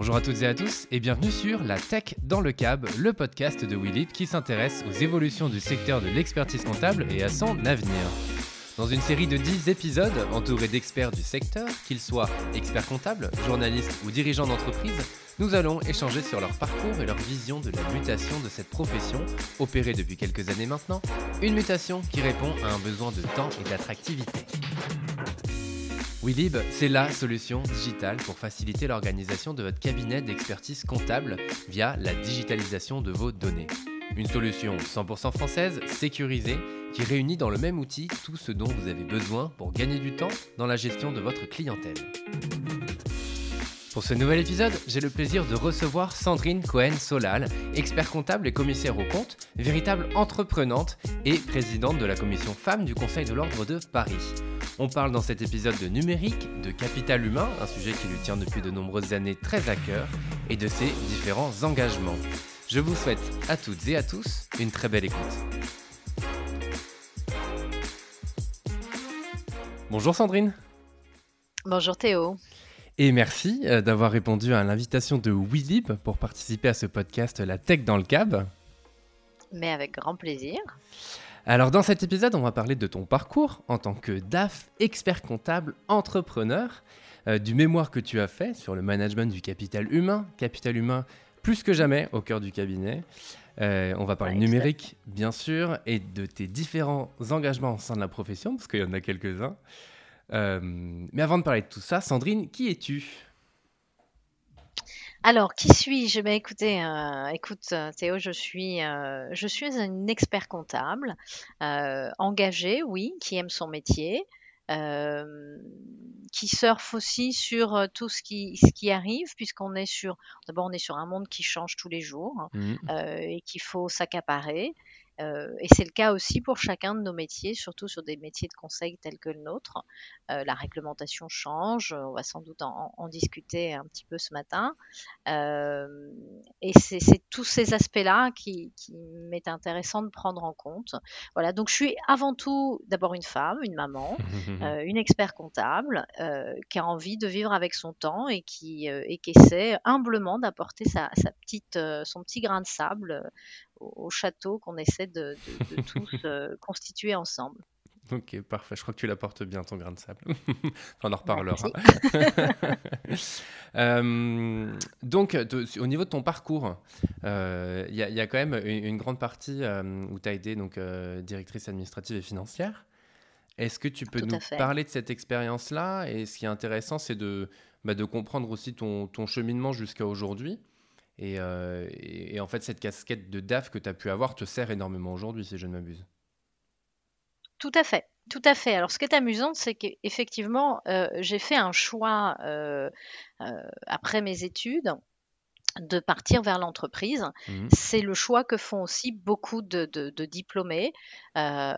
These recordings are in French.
Bonjour à toutes et à tous et bienvenue sur La Tech dans le Cab, le podcast de Willip qui s'intéresse aux évolutions du secteur de l'expertise comptable et à son avenir. Dans une série de 10 épisodes entourés d'experts du secteur, qu'ils soient experts comptables, journalistes ou dirigeants d'entreprise, nous allons échanger sur leur parcours et leur vision de la mutation de cette profession, opérée depuis quelques années maintenant, une mutation qui répond à un besoin de temps et d'attractivité. Willib, c'est la solution digitale pour faciliter l'organisation de votre cabinet d'expertise comptable via la digitalisation de vos données. Une solution 100% française, sécurisée, qui réunit dans le même outil tout ce dont vous avez besoin pour gagner du temps dans la gestion de votre clientèle. Pour ce nouvel épisode, j'ai le plaisir de recevoir Sandrine Cohen-Solal, expert comptable et commissaire au compte, véritable entreprenante et présidente de la commission femmes du Conseil de l'Ordre de Paris. On parle dans cet épisode de numérique, de capital humain, un sujet qui lui tient depuis de nombreuses années très à cœur, et de ses différents engagements. Je vous souhaite à toutes et à tous une très belle écoute. Bonjour Sandrine. Bonjour Théo. Et merci euh, d'avoir répondu à l'invitation de WeLib pour participer à ce podcast La Tech dans le Cab. Mais avec grand plaisir. Alors dans cet épisode, on va parler de ton parcours en tant que DAF, expert comptable, entrepreneur, euh, du mémoire que tu as fait sur le management du capital humain, capital humain plus que jamais au cœur du cabinet. Euh, on va parler numérique, bien sûr, et de tes différents engagements au sein de la profession, parce qu'il y en a quelques-uns. Euh, mais avant de parler de tout ça, Sandrine, qui es-tu? Alors, qui suis-je? Ben, écoutez, euh, écoute, Théo, je suis, je suis un expert comptable, engagé, oui, qui aime son métier, euh, qui surfe aussi sur euh, tout ce qui, ce qui arrive, puisqu'on est sur, d'abord on est sur un monde qui change tous les jours mmh. euh, et qu'il faut s'accaparer. Euh, et c'est le cas aussi pour chacun de nos métiers, surtout sur des métiers de conseil tels que le nôtre. Euh, la réglementation change, on va sans doute en, discuter un petit peu ce matin. Euh, et c'est tous ces aspects-là qui, qui m'est intéressant de prendre en compte. Voilà, donc je suis avant tout d'abord une femme, une maman, une expert comptable qui a envie de vivre avec son temps et qui, et qui essaie humblement d'apporter sa, sa, petite, son petit grain de sable au, château qu'on essaie de, tous euh, constituer ensemble. Ok, parfait. Je crois que tu l'apportes bien, ton grain de sable. on en reparlera. euh, donc, au niveau de ton parcours, il euh, y, a quand même une, grande partie euh, où tu as été donc, directrice administrative et financière. Est-ce que tu peux nous parler de cette expérience-là? Et ce qui est intéressant, c'est de, bah, de comprendre aussi ton, ton cheminement jusqu'à aujourd'hui. Euh, et, en fait, cette casquette de DAF que tu as pu avoir te sert énormément aujourd'hui, si je ne m'abuse. Tout à fait. Tout à fait. Alors, ce qui est amusant, c'est qu'effectivement, euh, j'ai fait un choix euh, après mes études de partir vers l'entreprise. Mmh. C'est le choix que font aussi beaucoup de, diplômés. Euh,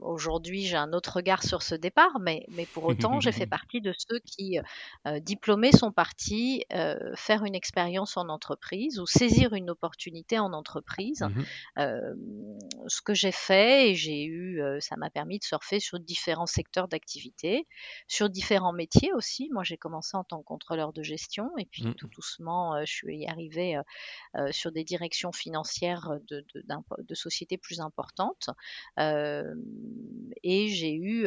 aujourd'hui, j'ai un autre regard sur ce départ, mais, mais pour autant, j'ai fait partie de ceux qui, euh, diplômés, sont partis euh, faire une expérience en entreprise ou saisir une opportunité en entreprise. Mmh ce que j'ai fait, et j'ai eu, ça m'a permis de surfer sur différents secteurs d'activité, sur différents métiers aussi. Moi, j'ai commencé en tant que contrôleur de gestion, et puis mmh. tout doucement, je suis arriver euh, euh, sur des directions financières de, de, sociétés plus importantes. Euh, et j'ai eu,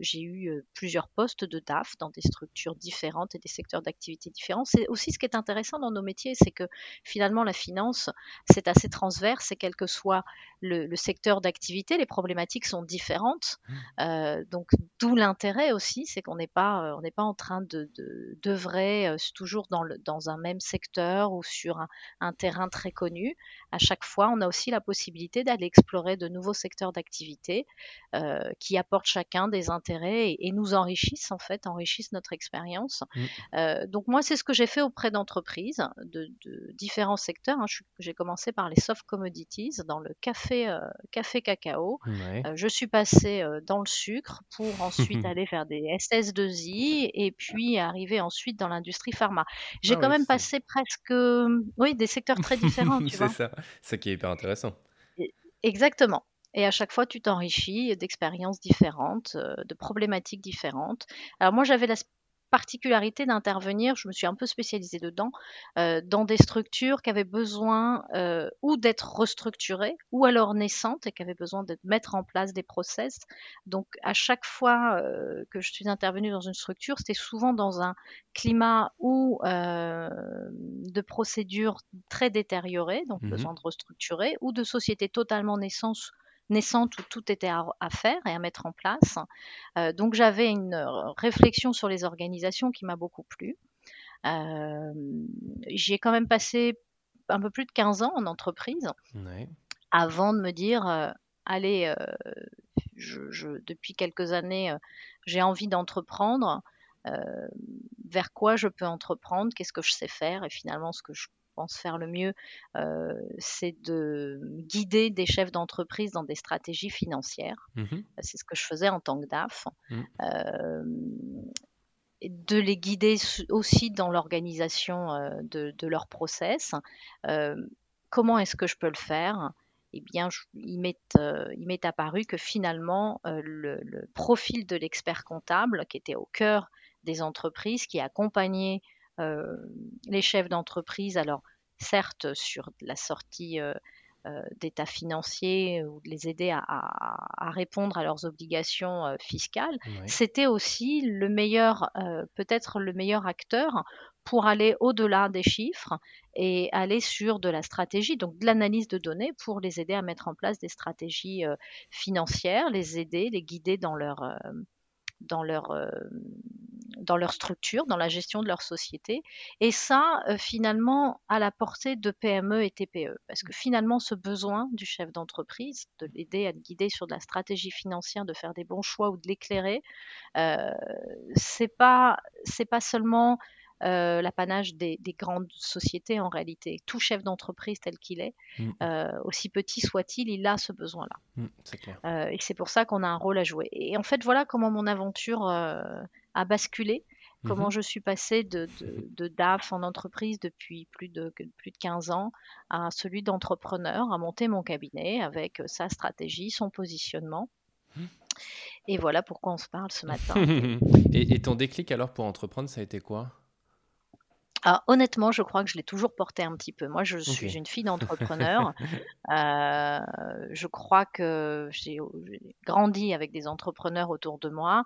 j'ai eu plusieurs postes de DAF dans des structures différentes et des secteurs d'activité différents. C'est aussi ce qui est intéressant dans nos métiers, c'est que finalement la finance, c'est assez transverse et quel que soit le, secteur d'activité, les problématiques sont différentes. Mmh. donc d'où l'intérêt aussi, c'est qu'on n'est pas, on n'est pas en train de d'œuvrer toujours dans, le, dans un même secteur ou sur un, terrain très connu, à chaque fois, on a aussi la possibilité d'aller explorer de nouveaux secteurs d'activité euh, qui apportent chacun des intérêts et, nous enrichissent en fait, enrichissent notre expérience. Mmh. Euh, donc moi, c'est ce que j'ai fait auprès d'entreprises de, différents secteurs. Hein. J'ai commencé par les soft commodities dans le café, euh, café cacao. je suis passée dans le sucre pour ensuite aller faire des SS2I et puis arriver ensuite dans l'industrie pharma. J'ai ah quand même passé presque oui, des secteurs très différents. C'est ça, ça qui est hyper intéressant. Exactement. Et à chaque fois, tu t'enrichis d'expériences différentes, euh, de problématiques différentes. Alors moi, j'avais la particularité d'intervenir, je me suis un peu spécialisée dedans, euh, dans des structures qui avaient besoin euh, ou d'être restructurées ou alors naissantes et qui avaient besoin de mettre en place des process. Donc à chaque fois euh, que je suis intervenue dans une structure, c'était souvent dans un climat ou de procédures très détériorées, donc Mhm. besoin de restructurer, ou de sociétés totalement naissantes naissante où tout était à, à faire et à mettre en place. Euh, donc j'avais une euh, réflexion sur les organisations qui m'a beaucoup plu. Euh, J'y ai quand même passé un peu plus de 15 ans en entreprise Ouais. avant de me dire, euh, allez, je, je, depuis quelques années, j'ai envie d'entreprendre. Euh, vers quoi je peux entreprendre, qu'est-ce que je sais faire? Et finalement ce que je pense faire le mieux, euh, c'est de guider des chefs d'entreprise dans des stratégies financières. Mhm. C'est ce que je faisais en tant que DAF. Mm. Euh, de les guider aussi dans l'organisation euh, de, de, leur process. Euh, comment est-ce que je peux le faire? Eh bien, je, il m'est euh, apparu que finalement, euh, le, le, profil de l'expert comptable, qui était au cœur des entreprises, qui accompagnait euh, les chefs d'entreprise, alors certes sur la sortie euh, d'état financier ou de les aider à, à, à, répondre à leurs obligations euh, fiscales, Oui. c'était aussi le meilleur, euh, peut-être le meilleur acteur pour aller au-delà des chiffres et aller sur de la stratégie, donc de l'analyse de données pour les aider à mettre en place des stratégies euh, financières, les aider, les guider dans leur, euh, dans leur, euh, dans leur structure, dans la gestion de leur société. Et ça, euh, finalement, à la portée de PME et TPE. Parce que finalement, ce besoin du chef d'entreprise, de l'aider à le guider sur de la stratégie financière, de faire des bons choix ou de l'éclairer, euh, c'est pas, pas seulement euh, l'apanage des, des, grandes sociétés en réalité. Tout chef d'entreprise tel qu'il est, Mm. euh, aussi petit soit-il, il a ce besoin-là. Mm, c'est clair. Euh, et c'est pour ça qu'on a un rôle à jouer. Et en fait, voilà comment mon aventure a basculé, comment Mhm. je suis passée de, de, de DAF en entreprise depuis plus de, plus de 15 ans à celui d'entrepreneur, à monter mon cabinet avec sa stratégie, son positionnement. Mhm. Et voilà pourquoi on se parle ce matin. et, et ton déclic alors pour entreprendre, ça a été quoi? Ah, honnêtement, je crois que je l'ai toujours porté un petit peu. Moi, je Ok. suis une fille d'entrepreneur. Euh, je crois que j'ai j'ai grandi avec des entrepreneurs autour de moi,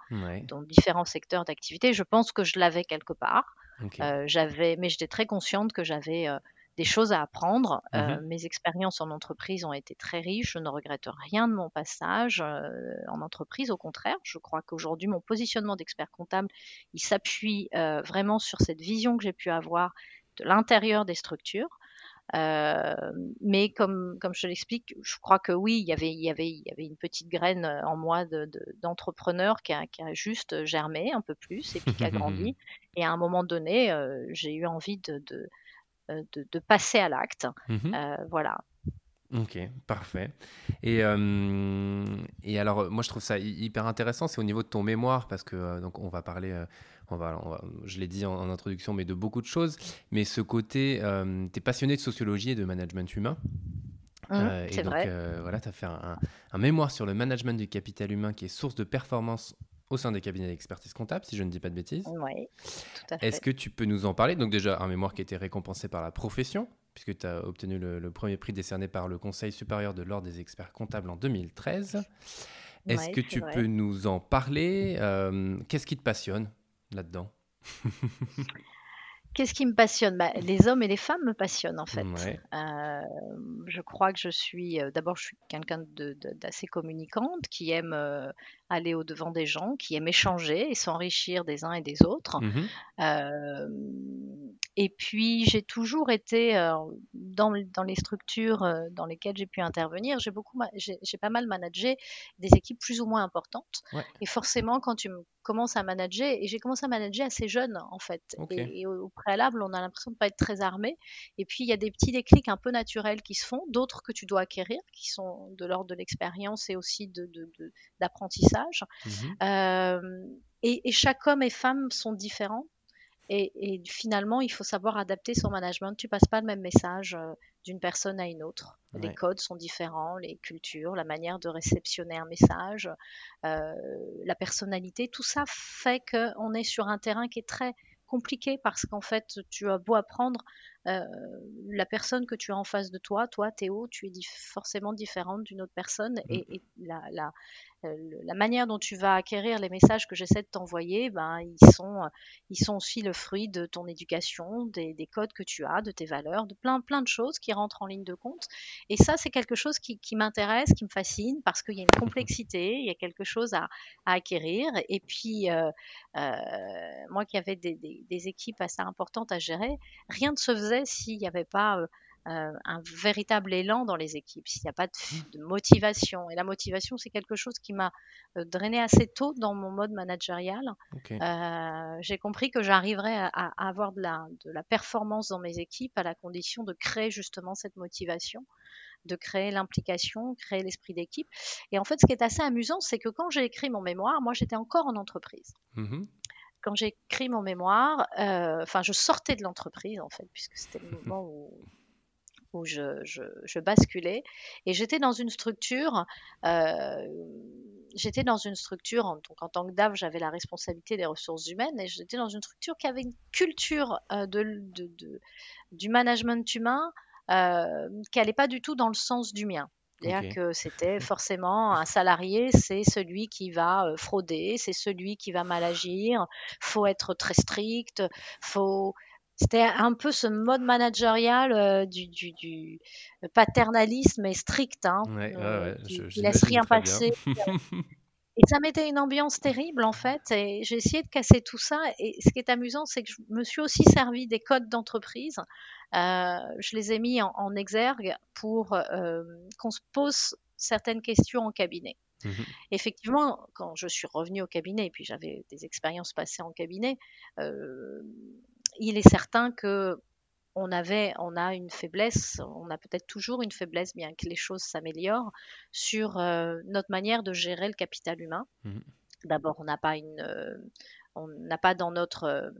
dans différents secteurs d'activité. Je pense que je l'avais quelque part. ok. Euh, j'avais, mais j'étais très consciente que j'avais euh, des choses à apprendre. Euh, Mhm. mes expériences en entreprise ont été très riches. Je ne regrette rien de mon passage euh, en entreprise. Au contraire, je crois qu'aujourd'hui, mon positionnement d'expert comptable, il s'appuie euh, vraiment sur cette vision que j'ai pu avoir de l'intérieur des structures. Euh, mais comme, comme je l'explique, je crois que oui, il y avait, il y avait, il y avait une petite graine euh, en moi de- de- d'entrepreneur qui, a, qui a juste germé un peu plus et puis qui a grandi. Et à un moment donné, euh, j'ai eu envie de, de, de, de passer à l'acte. Mhm. Euh, voilà. Ok, parfait. Et, euh, et alors, euh, moi, je trouve ça hy- hyper intéressant, c'est au niveau de ton mémoire, parce que euh, donc on va parler, euh, on va, on va- je l'ai dit en, en introduction, mais de beaucoup de choses. Mais ce côté, tu es passionné de sociologie et de management humain. Hum, Euh, et c'est donc, vrai. euh, voilà, tu as fait un, un- un mémoire sur le management du capital humain qui est source de performance au sein des cabinets d'expertise comptable, si je ne dis pas de bêtises. Oui, tout à fait. Est-ce que tu peux nous en parler? Donc déjà, un mémoire qui a été récompensé par la profession, puisque tu as obtenu le, le premier prix décerné par le Conseil supérieur de l'Ordre des experts comptables en 2013. Est-ce Ouais, que tu vrai. peux nous en parler? Euh, Qu'est-ce qui te passionne là-dedans? Qu'est-ce qui me passionne? Bah, Les hommes et les femmes me passionnent en fait. Ouais. Euh, je crois que je suis, euh, d'abord, je suis quelqu'un de- de- d'assez communicante, qui aime euh, aller au-devant des gens, qui aime échanger et s'enrichir des uns et des autres. Mhm. Euh, et puis, j'ai toujours été euh, dans, dans les structures euh, dans lesquelles j'ai pu intervenir. J'ai beaucoup, j'ai pas mal managé des équipes plus ou moins importantes. Ouais. Et forcément, quand tu me- commences à manager, et j'ai commencé à manager assez jeune en fait. Et, et au, au préalable, on a l'impression de pas être très armé. Et puis, il y a des petits déclics un peu naturels qui se font, d'autres que tu dois acquérir, qui sont de l'ordre de l'expérience et aussi de- d'apprentissage. Mhm. Euh, et, et chaque homme et femme sont différents. Et, finalement, il faut savoir adapter son management. Tu passes pas le même message euh, d'une personne à une autre. Les codes sont différents, les cultures, la manière de réceptionner un message, euh, la personnalité, tout ça fait qu'on est sur un terrain qui est très compliqué parce qu'en fait, tu as beau apprendre, euh, la personne que tu as en face de toi, toi, Théo, tu es forcément différente d'une autre personne mmh. et, la, la, euh, la manière dont tu vas acquérir les messages que j'essaie de t'envoyer, ben, ils, sont, ils sont aussi le fruit de ton éducation, des, codes que tu as, de tes valeurs, de plein, plein de choses qui rentrent en ligne de compte. Et ça, c'est quelque chose qui, m'intéresse, qui me fascine, parce qu'il y a une complexité, il y a quelque chose à, acquérir. Et puis, euh, euh, moi qui avais des, des, équipes assez importantes à gérer, rien ne se faisait s'il n'y avait pas euh, un véritable élan dans les équipes, s'il n'y a pas de, motivation. Et la motivation, c'est quelque chose qui m'a euh, drainé assez tôt dans mon mode managérial. Euh, j'ai compris que j'arriverais à, avoir de la, de la performance dans mes équipes à la condition de créer justement cette motivation de créer l'implication, créer l'esprit d'équipe. Et en fait, ce qui est assez amusant, c'est que quand j'ai écrit mon mémoire, moi, j'étais encore en entreprise. Mmh quand j'ai écrit mon mémoire, enfin, je sortais de l'entreprise, en fait, puisque c'était le moment où où je, basculais. Et j'étais dans une structure, euh, j'étais dans une structure, en, donc en tant que DAF, j'avais la responsabilité des ressources humaines, et j'étais dans une structure qui avait une culture euh, de, du management humain euh, qui n'allait pas du tout dans le sens du mien. C'est-à-dire que c'était forcément un salarié, c'est celui qui va frauder, c'est celui qui va mal agir, faut être très strict, faut c'était un peu ce mode managérial euh, du, du, du, paternalisme et strict, hein, ouais, euh, laisse rien passer. et ça mettait une ambiance terrible en fait. Et j'ai essayé de casser tout ça. Et ce qui est amusant, c'est que je me suis aussi servi des codes d'entreprise. Euh, je les ai mis en, exergue pour euh, qu'on se pose certaines questions en cabinet. Mmh Effectivement, quand je suis revenue au cabinet, et puis j'avais des expériences passées en cabinet, euh, il est certain que on avait, on a une faiblesse, on a peut-être toujours une faiblesse, bien que les choses s'améliorent, sur euh, notre manière de gérer le capital humain. Mmh. D'abord, on n'a pas une, euh, on n'a pas dans notre euh,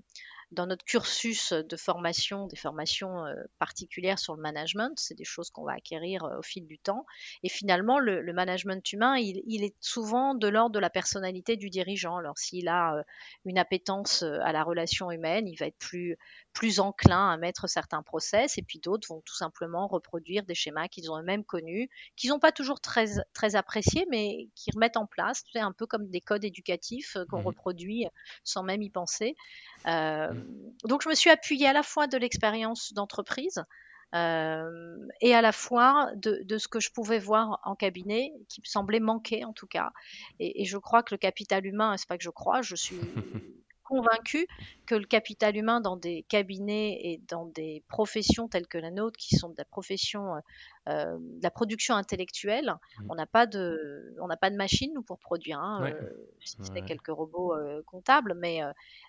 dans notre cursus de formation, des formations euh, particulières sur le management, c'est des choses qu'on va acquérir euh, au fil du temps. Et finalement, le, management humain, il, est souvent de l'ordre de la personnalité du dirigeant. Alors s'il a euh, une appétence à la relation humaine, il va être plus, plus enclin à mettre certains process, et puis d'autres vont tout simplement reproduire des schémas qu'ils ont eux-mêmes connus, qu'ils n'ont pas toujours très, très appréciés, mais qui remettent en place, c'est un peu comme des codes éducatifs qu'on mmh reproduit sans même y penser. Euh, donc je me suis appuyée à la fois de l'expérience d'entreprise euh, et à la fois de, ce que je pouvais voir en cabinet, qui me semblait manquer en tout cas. Et, je crois que le capital humain, c'est pas que je crois, je suis convaincue que le capital humain dans des cabinets et dans des professions telles que la nôtre, qui sont de la profession, euh, de la production intellectuelle, mmh. on n'a pas de, on n'a pas de machine nous pour produire, hein, si ce n'est quelques robots comptables, mais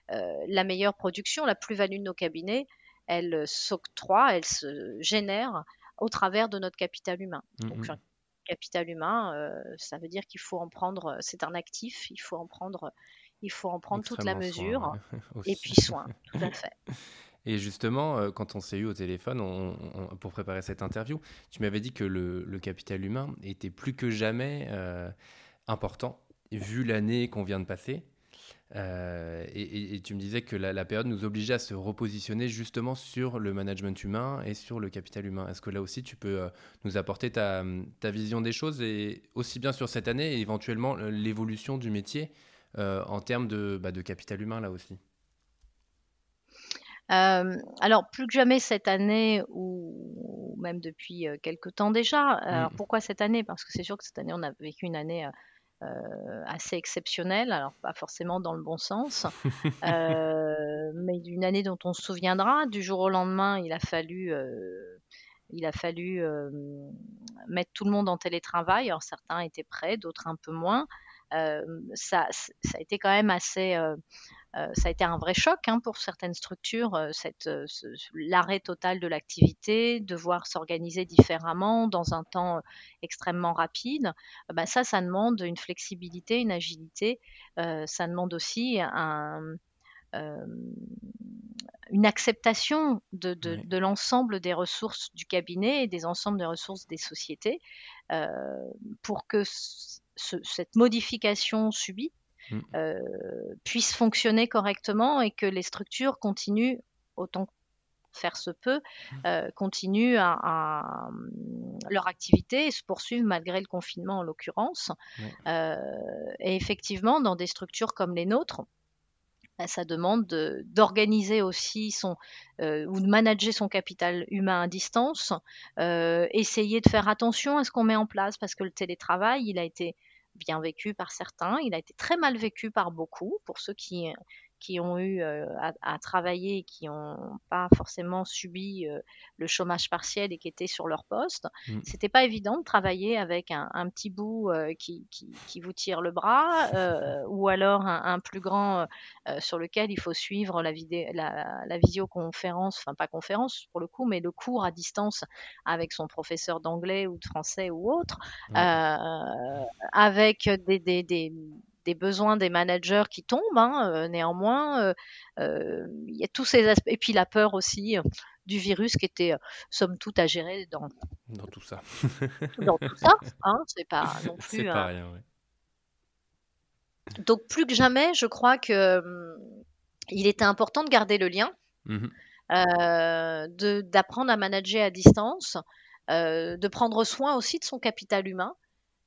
la meilleure production, la plus-value de nos cabinets, elle s'octroie, elle se génère au travers de notre capital humain. Mmh, Donc, mmh. capital humain, euh, ça veut dire qu'il faut en prendre, c'est un actif, il faut en prendre, il faut en prendre toute la mesure et puis soin, tout à fait. Et justement, euh, quand on s'est eu au téléphone pour préparer cette interview, tu m'avais dit que le, capital humain était plus que jamais euh, important, vu l'année qu'on vient de passer. Euh, et, tu me disais que la, période nous obligeait à se repositionner justement sur le management humain et sur le capital humain. Est-ce que là aussi tu peux nous apporter ta, vision des choses et aussi bien sur cette année et éventuellement l'évolution du métier en termes de, bah, de, capital humain là aussi alors, plus que jamais cette année, ou même depuis quelques temps déjà. Alors, mmh. pourquoi cette année? Parce que c'est sûr que cette année, on a vécu une année euh, assez exceptionnel, alors pas forcément dans le bon sens, euh, mais d'une année dont on se souviendra. Du jour au lendemain, il a fallu, euh, il a fallu mettre tout le monde en télétravail. Alors certains étaient prêts, d'autres un peu moins. Ça, ça, a été quand même assez euh, ça a été un vrai choc hein, pour certaines structures, euh, euh, l'arrêt total de l'activité, devoir s'organiser différemment dans un temps extrêmement rapide. Bah, ça, ça demande une flexibilité, une agilité. ça demande aussi un, une acceptation de, l'ensemble des ressources du cabinet et des ensembles des ressources des sociétés pour que cette modification subie mmh. puisse fonctionner correctement et que les structures continuent autant faire se peut, mmh. euh, continuent à, leur activité et se poursuivent malgré le confinement en l'occurrence. Euh, et effectivement, dans des structures comme les nôtres, bah, ça demande d'organiser aussi son euh, ou de manager son capital humain à distance, essayer de faire attention à ce qu'on met en place parce que le télétravail, il a été bien vécu par certains, il a été très mal vécu par beaucoup, pour ceux qui qui ont eu euh, à, travailler, qui n'ont pas forcément subi euh, le chômage partiel et qui étaient sur leur poste. Mmh. C'était pas évident de travailler avec un, petit bout euh, qui, qui, vous tire le bras ou alors un, plus grand sur lequel il faut suivre la, vidéo, la, visioconférence, enfin pas conférence pour le coup, mais le cours à distance avec son professeur d'anglais ou de français ou autre, avec des, des, des des besoins des managers qui tombent. Hein, euh, néanmoins, euh, euh, il y a tous ces aspects. Et puis la peur aussi du virus qui était, somme toute, à gérer dans, dans tout ça. dans tout ça. Hein, c'est pas non plus. C'est pas rien, Donc plus que jamais, je crois que hum, il était important de garder le lien, mmh d'apprendre à manager à distance, de prendre soin aussi de son capital humain.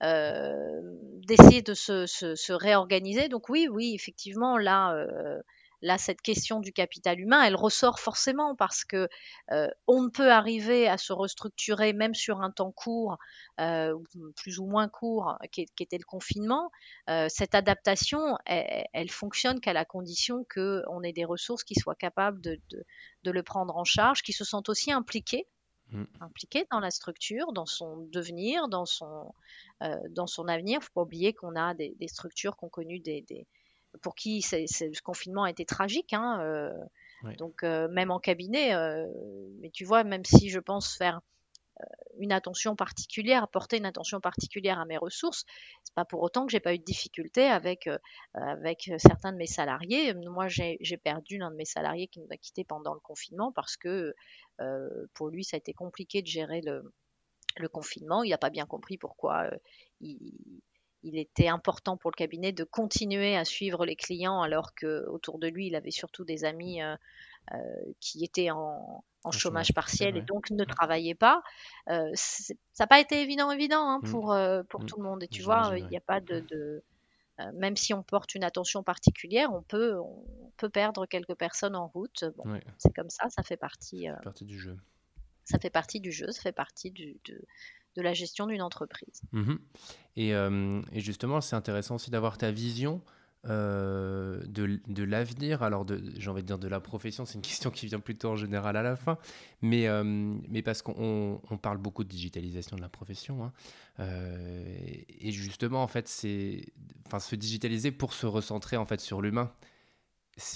Euh, d'essayer de se, réorganiser. Donc oui, oui, effectivement, là, euh, là, cette question du capital humain, elle ressort forcément parce que euh, on ne peut arriver à se restructurer même sur un temps court, plus ou moins court, qui, était le confinement. cette adaptation, elle, fonctionne qu'à la condition qu'on ait des ressources qui soient capables de, de, le prendre en charge, qui se sentent aussi impliquées Mmh. impliqué dans la structure, dans son devenir, dans son, euh, dans son avenir. Il ne faut pas oublier qu'on a des, structures qui ont connu des, pour qui ce confinement a été tragique. Hein, euh, donc euh, même en cabinet, mais tu vois, même si je pense faire une attention particulière, apporter une attention particulière à mes ressources. C'est pas pour autant que j'ai pas eu de difficultés avec euh, avec certains de mes salariés. Moi, j'ai perdu l'un de mes salariés qui nous a quittés pendant le confinement parce que euh, pour lui, ça a été compliqué de gérer le, confinement. Il n'a pas bien compris pourquoi euh, il, était important pour le cabinet de continuer à suivre les clients alors que autour de lui, il avait surtout des amis qui étaient en, chômage partiel et donc ne travaillaient pas. Euh, ça n'a pas été évident, évident hein, mmh. pour, euh, pour mmh. tout le monde. Et tu vois, il n'y a pas de, même si on porte une attention particulière, on peut, on peut perdre quelques personnes en route. Bon, C'est comme ça, ça fait partie, partie du jeu. Ça fait partie du jeu, ça fait partie du, de, de la gestion d'une entreprise. Mmh et, et, justement, c'est intéressant aussi d'avoir ta vision euh, de, de l'avenir, alors j'ai envie de dire de la profession, c'est une question qui vient plutôt en général à la fin, mais, euh, mais parce qu'on on parle beaucoup de digitalisation de la profession, hein, euh, et justement en fait c'est se digitaliser pour se recentrer en fait sur l'humain.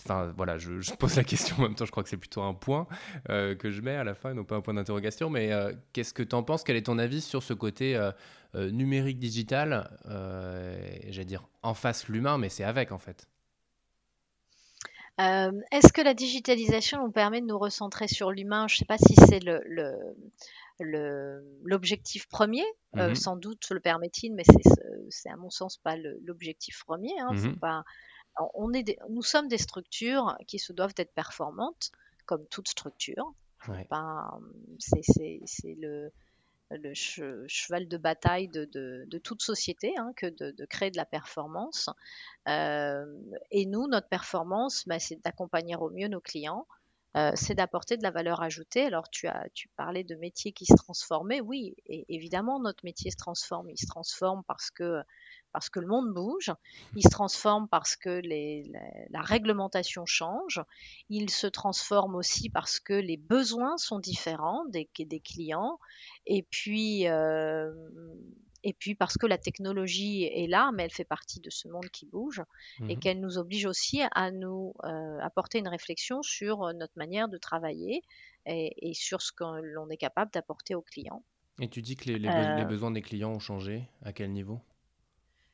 Enfin voilà, je, je, pose la question en même temps, je crois que c'est plutôt un point que je mets à la fin, non pas un point d'interrogation, mais qu'est-ce que tu en penses? Quel est ton avis sur ce côté euh, numérique digital, euh, j'allais dire en face l'humain, mais c'est avec en fait? Euh, est-ce que la digitalisation nous permet de nous recentrer sur l'humain? Je ne sais pas si c'est l'objectif premier. Mhm. sans doute le permet-il, mais c'est à mon sens pas l'objectif premier. Hein. Mhm. pas, on est nous sommes des structures qui se doivent d'être performantes, comme toute structure. c'est le le cheval de bataille de, toute société hein, que de, créer de la performance. Euh, et nous, notre performance, bah, c'est d'accompagner au mieux nos clients. Euh, c'est d'apporter de la valeur ajoutée. Alors, tu, as, tu parlais de métiers qui se transformaient. Oui, et évidemment, notre métier se transforme. Il se transforme parce que parce que le monde bouge, il se transforme parce que les, la, réglementation change, il se transforme aussi parce que les besoins sont différents des, des clients, et puis, euh, et puis parce que la technologie est là, mais elle fait partie de ce monde qui bouge, et mmh qu'elle nous oblige aussi à nous euh, apporter une réflexion sur notre manière de travailler et, et sur ce que l'on est capable d'apporter aux clients. Et tu dis que les, les, euh, besoins des clients ont changé, à quel niveau?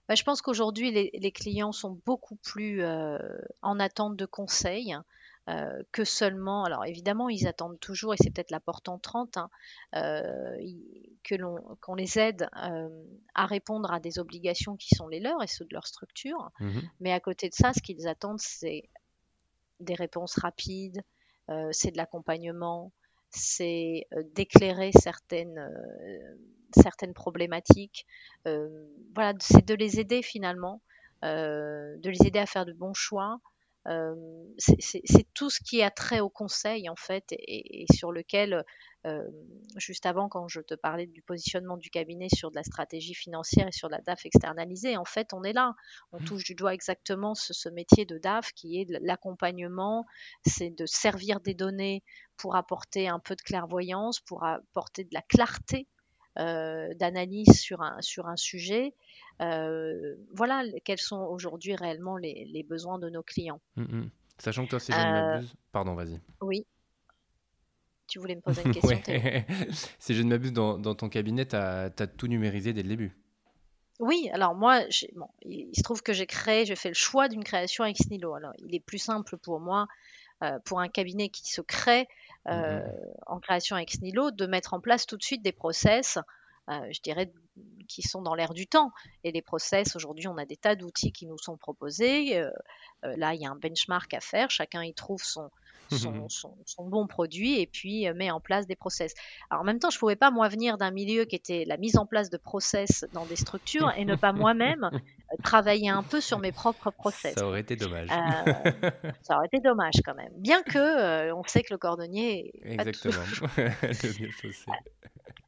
Bah, Je pense qu'aujourd'hui, les, les, clients sont beaucoup plus euh, en attente de conseils. Euh, que seulement, alors évidemment, ils attendent toujours, et c'est peut-être la porte entrante, hein, euh, que l'on, qu'on les aide à répondre à des obligations qui sont les leurs et ceux de leur structure. Mhm. Mais à côté de ça, ce qu'ils attendent, c'est des réponses rapides, c'est de l'accompagnement, c'est euh, d'éclairer certaines, euh, certaines problématiques. Euh, voilà, c'est de les aider finalement, de les aider à faire de bons choix. Euh, c'est tout ce qui a trait au conseil en fait et, et sur lequel, euh, juste avant quand je te parlais du positionnement du cabinet sur de la stratégie financière et sur la DAF externalisée, en fait on est là, on Mhm. touche du doigt exactement ce, ce métier de DAF qui est l'accompagnement, c'est de servir des données pour apporter un peu de clairvoyance, pour apporter de la clarté d'analyse sur un, sur un sujet. Euh, voilà quels sont aujourd'hui réellement les, les besoins de nos clients. Mhm. Sachant que toi, si je ne Euh, m'abuse, pardon, vas-y. oui, tu voulais me poser une question, Ouais. Si je ne m'abuse, dans, dans ton cabinet, tu as, tout numérisé dès le début. Oui, alors moi, bon, il, il se trouve que j'ai créé, j'ai fait le choix d'une création ex nihilo. Alors, il est plus simple pour moi, euh, pour un cabinet qui se crée euh, Mhm. en création ex nihilo, de mettre en place tout de suite des process, euh, je dirais, qui sont dans l'air du temps. Et les process, aujourd'hui, on a des tas d'outils qui nous sont proposés. Euh, là, il y a un benchmark à faire. Chacun y trouve son, son, son, son bon produit et puis euh, met en place des process. Alors en même temps, je ne pouvais pas moi venir d'un milieu qui était la mise en place de process dans des structures et ne pas moi-même euh, travailler un peu sur mes propres process. Ça aurait été dommage. Euh, ça aurait été dommage quand même. Bien que euh, on sait que le cordonnier est pas tout- Exactement. Le mieux chaussé.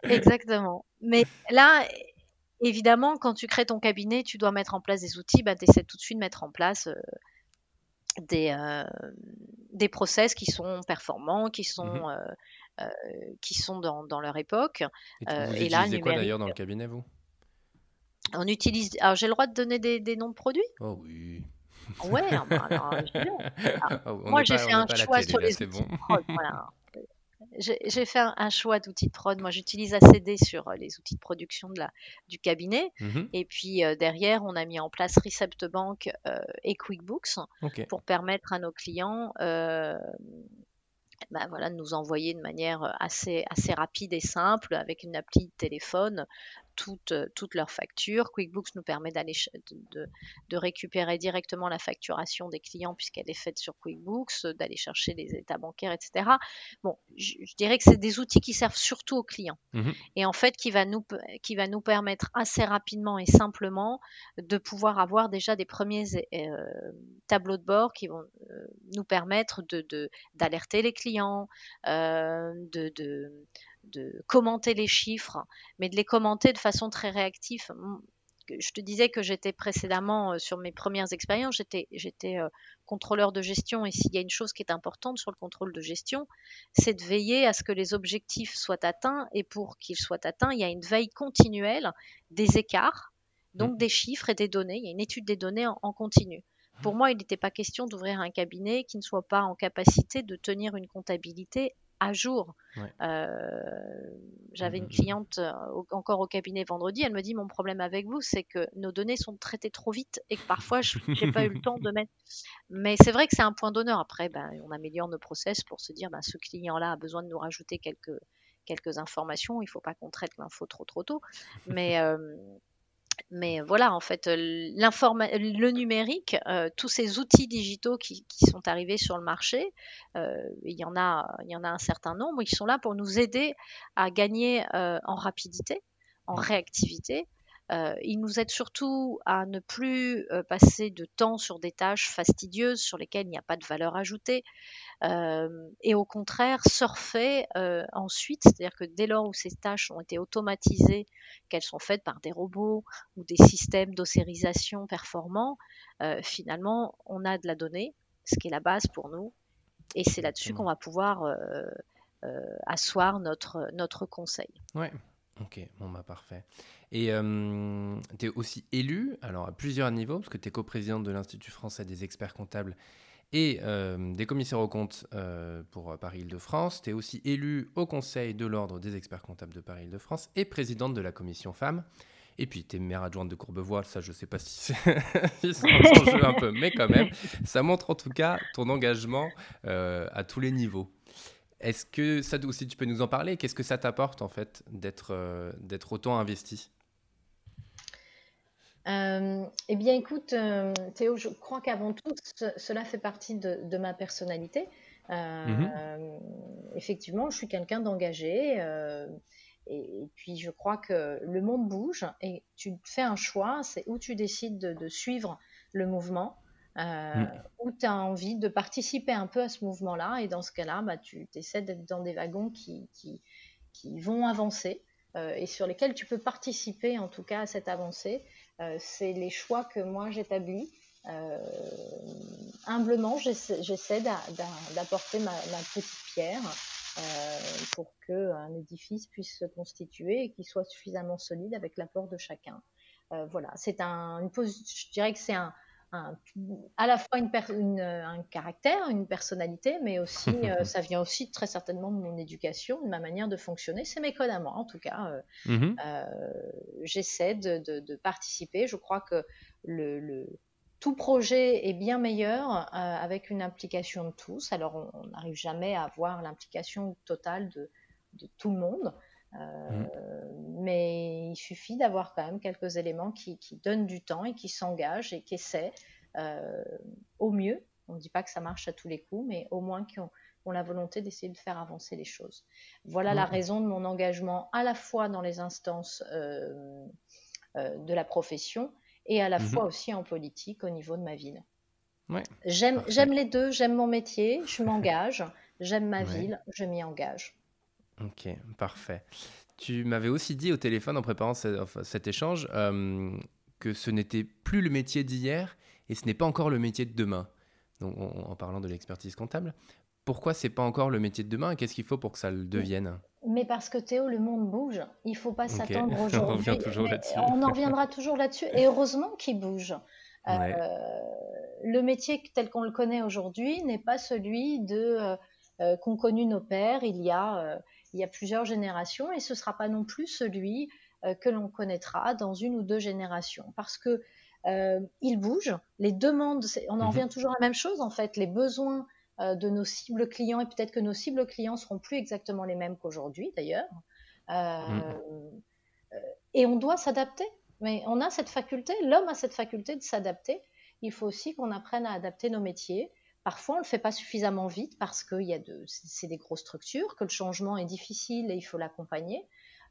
Exactement. Mais là, évidemment, quand tu crées ton cabinet, tu dois mettre en place des outils. Bah, tu essaies tout de suite de mettre en place euh, des, euh, des process qui sont performants, qui sont, Mhm. euh, qui sont dans, dans leur époque. Et Euh, vous et là, quoi d'ailleurs dans le cabinet, vous? On utilise. Alors, j'ai le droit de donner des, des noms de produits? Oh oui. Ouais, ah bah, alors. Oh, on Moi, j'ai fait un choix télé, sur les c'est outils bon. prod. Voilà. J'ai fait un, un choix d'outils de prod. Moi, j'utilise ACD sur euh, les outils de production de la, du cabinet. Mhm. Et puis euh, derrière, on a mis en place ReceptBank euh, et QuickBooks Ok. pour permettre à nos clients euh, bah, voilà, de nous envoyer de manière assez, assez rapide et simple avec une appli de téléphone toutes, euh, toutes leurs factures. QuickBooks nous permet d'aller de, récupérer directement la facturation des clients puisqu'elle est faite sur QuickBooks, euh, d'aller chercher les états bancaires, etc. Bon, je, je dirais que c'est des outils qui servent surtout aux clients Mhm. et en fait qui va nous qui va nous permettre assez rapidement et simplement de pouvoir avoir déjà des premiers euh, tableaux de bord qui vont euh, nous permettre de- d'alerter les clients, euh, de, de de commenter les chiffres, mais de les commenter de façon très réactive. Je te disais que j'étais précédemment euh, sur mes premières expériences, j'étais j'étais euh, contrôleur de gestion et s'il y a une chose qui est importante sur le contrôle de gestion, c'est de veiller à ce que les objectifs soient atteints et pour qu'ils soient atteints, il y a une veille continuelle des écarts, donc Mhm. des chiffres et des données. Il y a une étude des données en, en continu. Pour moi, il n'était pas question d'ouvrir un cabinet qui ne soit pas en capacité de tenir une comptabilité à jour. Ouais. Euh, J'avais une Mhm. cliente euh, au- encore au cabinet vendredi, elle me dit mon problème avec vous, c'est que nos données sont traitées trop vite et que parfois je n'ai pas eu le temps de mettre. Mais c'est vrai que c'est un point d'honneur. Après, ben, on améliore nos process pour se dire ben, ce client-là a besoin de nous rajouter quelques, quelques informations. Il ne faut pas qu'on traite l'info trop trop tôt. Mais, euh, mais voilà, en fait, le numérique, euh, tous ces outils digitaux qui, qui sont arrivés sur le marché, euh, il y en a, il y en a un certain nombre, ils sont là pour nous aider à gagner euh, en rapidité, en réactivité. Euh, ils nous aident surtout à ne plus euh, passer de temps sur des tâches fastidieuses sur lesquelles il n'y a pas de valeur ajoutée, euh, et au contraire surfer ensuite, c'est-à-dire que dès lors où ces tâches ont été automatisées, qu'elles sont faites par des robots ou des systèmes d'ossérisation performants, finalement on a de la donnée, ce qui est la base pour nous, et c'est là-dessus qu'on va pouvoir euh, euh, asseoir notre, notre conseil. Ouais. Ok, bon bah parfait. Et tu es aussi élu, alors à plusieurs niveaux, parce que tu es coprésidente de l'Institut français des experts comptables et euh, des commissaires aux comptes euh, pour Paris-Île-de-France. Tu es aussi élu au Conseil de l'Ordre des experts comptables de Paris-Île-de-France et présidente de la commission femmes. Et puis, tu es maire adjointe de Courbevoie, ça, je sais pas si c'est un jeu un peu, mais quand même, ça montre en tout cas ton engagement euh, à tous les niveaux. Est-ce que ça aussi, tu peux nous en parler? Qu'est-ce que ça t'apporte, en fait, d'être euh, d'être autant investi? Euh, eh bien, écoute, euh, Théo, je crois qu'avant tout, cela fait partie de, ma personnalité. Euh, mhm. Effectivement, je suis quelqu'un d'engagé. Et, puis, je crois que le monde bouge et tu fais un choix, c'est où tu décides de, suivre le mouvement, mhm. où tu as envie de participer un peu à ce mouvement-là. Et dans ce cas-là, bah, tu essaies d'être dans des wagons qui, qui, vont avancer. et sur lesquels tu peux participer en tout cas à cette avancée euh, c'est les choix que moi j'établis. Euh, humblement, j'essaie d'apporter ma, petite pierre euh, pour qu'un édifice puisse se constituer et qu'il soit suffisamment solide avec l'apport de chacun. voilà, c'est un, je dirais que c'est un, à la fois une, un caractère, une personnalité, mais aussi, euh, ça vient aussi très certainement de mon éducation, de ma manière de fonctionner. C'est mes codes à moi, en tout cas. Euh, mhm. euh, j'essaie de, participer. Je crois que le, tout projet est bien meilleur avec une implication de tous. Alors, on n'arrive jamais à avoir l'implication totale de, de, tout le monde. Mmh. Mais il suffit d'avoir quand même quelques éléments qui, donnent du temps et qui s'engagent et qui essaient euh, au mieux. On ne dit pas que ça marche à tous les coups, mais au moins qui ont, la volonté d'essayer de faire avancer les choses. Voilà la raison de mon engagement à la fois dans les instances euh, euh, de la profession et à la mmh fois aussi en politique au niveau de ma ville. j'aime, les deux, j'aime mon métier, je m'engage, j'aime ma ville, je m'y engage. Ok, parfait. Tu m'avais aussi dit au téléphone en préparant cet échange euh, que ce n'était plus le métier d'hier et ce n'est pas encore le métier de demain. Donc, en parlant de l'expertise comptable, pourquoi c'est pas encore le métier de demain et qu'est-ce qu'il faut pour que ça le devienne? mais parce que Théo, le monde bouge. Il faut pas s'attendre aujourd'hui. on, on en reviendra toujours là-dessus. Et heureusement qu'il bouge. Euh, le métier tel qu'on le connaît aujourd'hui n'est pas celui de euh, euh, qu'ont connu nos pères il y a il y a plusieurs générations et ce ne sera pas non plus celui euh, que l'on connaîtra dans une ou deux générations parce que euh, il bouge, les demandes, on en mhm. revient toujours à la même chose en fait, les besoins euh, de nos cibles clients et peut-être que nos cibles clients seront plus exactement les mêmes qu'aujourd'hui d'ailleurs. Mhm. Et on doit s'adapter, mais on a cette faculté, l'homme a cette faculté de s'adapter. Il faut aussi qu'on apprenne à adapter nos métiers, Parfois, on ne le fait pas suffisamment vite parce que c'est des grosses structures, que le changement est difficile et il faut l'accompagner.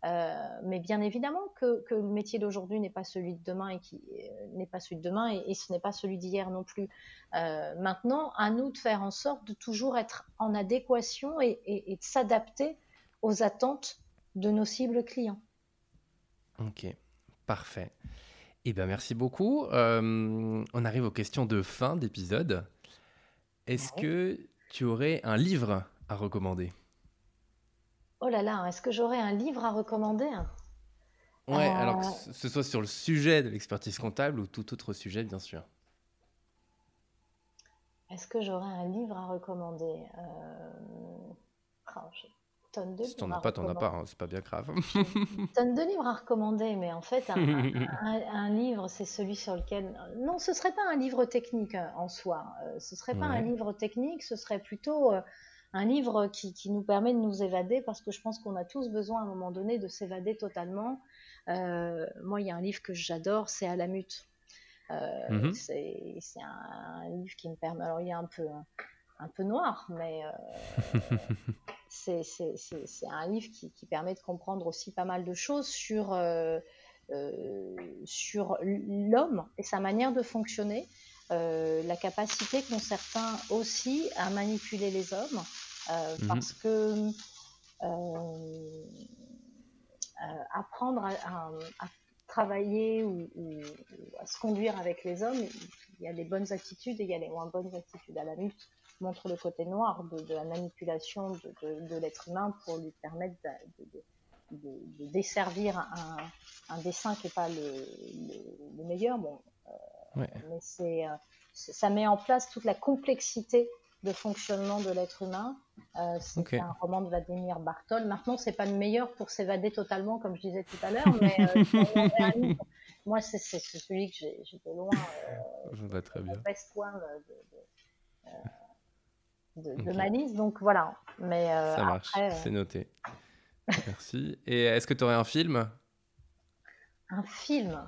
Euh, mais bien évidemment que, le métier d'aujourd'hui n'est pas celui de demain et qui euh, n'est pas celui de demain et, ce n'est pas celui d'hier non plus. Euh, maintenant, à nous de faire en sorte de toujours être en adéquation et, de s'adapter aux attentes de nos cibles clients. Ok, parfait. Eh bien, merci beaucoup. on arrive aux questions de fin d'épisode. Est-ce que tu aurais un livre à recommander? Oh là là, est-ce que j'aurais un livre à recommander? Ouais, alors que euh. ce soit sur le sujet de l'expertise comptable ou tout autre sujet, bien sûr. Est-ce que j'aurais un livre à recommander? Euh... oh, tonne de si t'en as pas, t'en as pas, hein, c'est pas bien grave. tonne de livres à recommander, mais en fait, un, livre, c'est celui sur lequel. Non, ce serait pas un livre technique euh, en soi. Euh, ce serait pas un livre technique, ce serait plutôt euh, un livre qui, nous permet de nous évader, parce que je pense qu'on a tous besoin à un moment donné de s'évader totalement. moi, il y a un livre que j'adore, c'est À la mute. Mm-hmm. C'est un, livre qui me permet. Alors, il y a un peu. Un, peu noir, mais c'est un livre qui, permet de comprendre aussi pas mal de choses sur, euh, euh, sur l'homme et sa manière de fonctionner, euh, la capacité qu'ont certains aussi à manipuler les hommes, mhm. parce que apprendre à, travailler ou, à se conduire avec les hommes, il y a des bonnes attitudes et il y a des moins bonnes attitudes. À la lutte, montre le côté noir de, la manipulation de, l'être humain pour lui permettre de, desservir un, dessin qui n'est pas le, le, meilleur. Bon, euh, mais c'est, euh, ça met en place toute la complexité de fonctionnement de l'être humain. Euh, c'est un roman de Vladimir Bartol. Maintenant, c'est pas le meilleur pour s'évader totalement, comme je disais tout à l'heure, mais euh, moi, c'est celui que j'ai de loin. Euh, je vois très bien. Best one de, de, ma liste. Donc voilà. Mais ça marche. C'est noté. Merci. Et est-ce que tu aurais un film? Un film?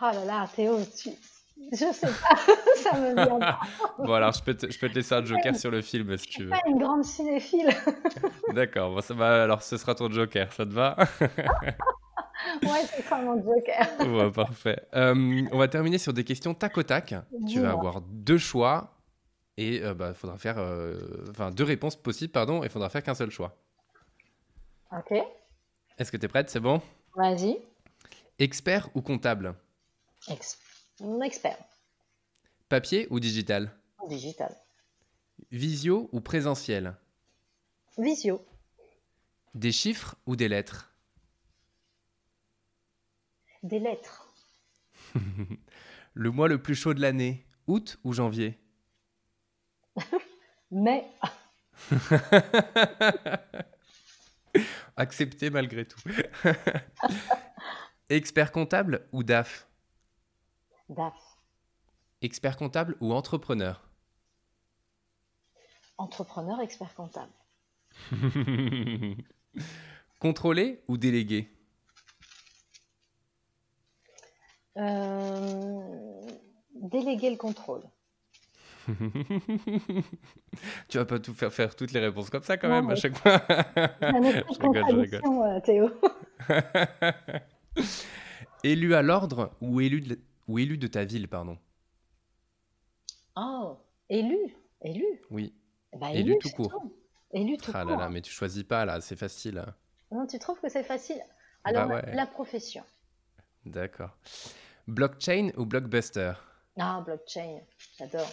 Oh là là, Théo, tu, je sais pas, ça me vient pas. bon, alors je peux, te, je peux te laisser un joker sur le film si tu veux. Je suis pas une grande cinéphile. D'accord, bon, ça va, alors ce sera ton joker, ça te va? Ouais, ce sera mon joker. ouais, parfait. Euh, on va terminer sur des questions tac au tac. Tu vas avoir deux choix et il euh, bah, faudra faire. Euh, enfin, deux réponses possibles, pardon, et il faudra faire qu'un seul choix. Ok. Est-ce que tu es prête? C'est bon? Vas-y. Expert ou comptable? Expert. Papier ou digital? Digital. Visio ou présentiel? Visio. Des chiffres ou des lettres? Des lettres. le mois le plus chaud de l'année, août ou janvier? Mai. Accepté malgré tout. Expert comptable ou DAF? DAF. Expert comptable ou entrepreneur? Entrepreneur, expert comptable. Contrôler ou délégué? Euh, Déléguer le contrôle. tu vas pas tout faire faire toutes les réponses comme ça quand même à chaque fois. je rigole, je rigole. Euh, Théo. élu à l'ordre ou élu de, ou élu de ta ville, pardon? Oh, élu Élu Oui. Ben, élu, tout court. Élu tout ah court. là là, mais tu choisis pas là, c'est facile. Non, tu trouves que c'est facile? Alors, bah la profession. D'accord. Blockchain ou blockbuster? Ah, blockchain, j'adore.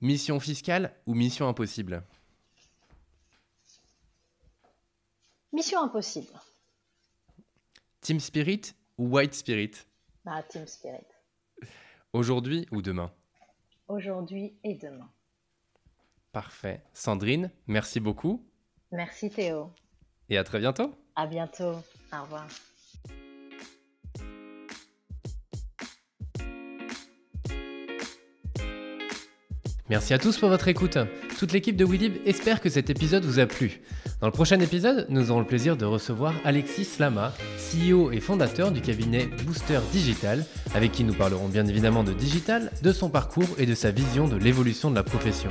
Mission fiscale ou mission impossible? Mission impossible. Team Spirit ou White Spirit? Ah, Team Spirit. Aujourd'hui ou demain? Aujourd'hui et demain. Parfait. Sandrine, merci beaucoup. Merci Théo. Et à très bientôt. À bientôt. Au revoir. Merci à tous pour votre écoute. Toute l'équipe de WeLib espère que cet épisode vous a plu. Dans le prochain épisode, nous aurons le plaisir de recevoir Alexis Lama, CEO et fondateur du cabinet Booster Digital, avec qui nous parlerons bien évidemment de digital, de son parcours et de sa vision de l'évolution de la profession.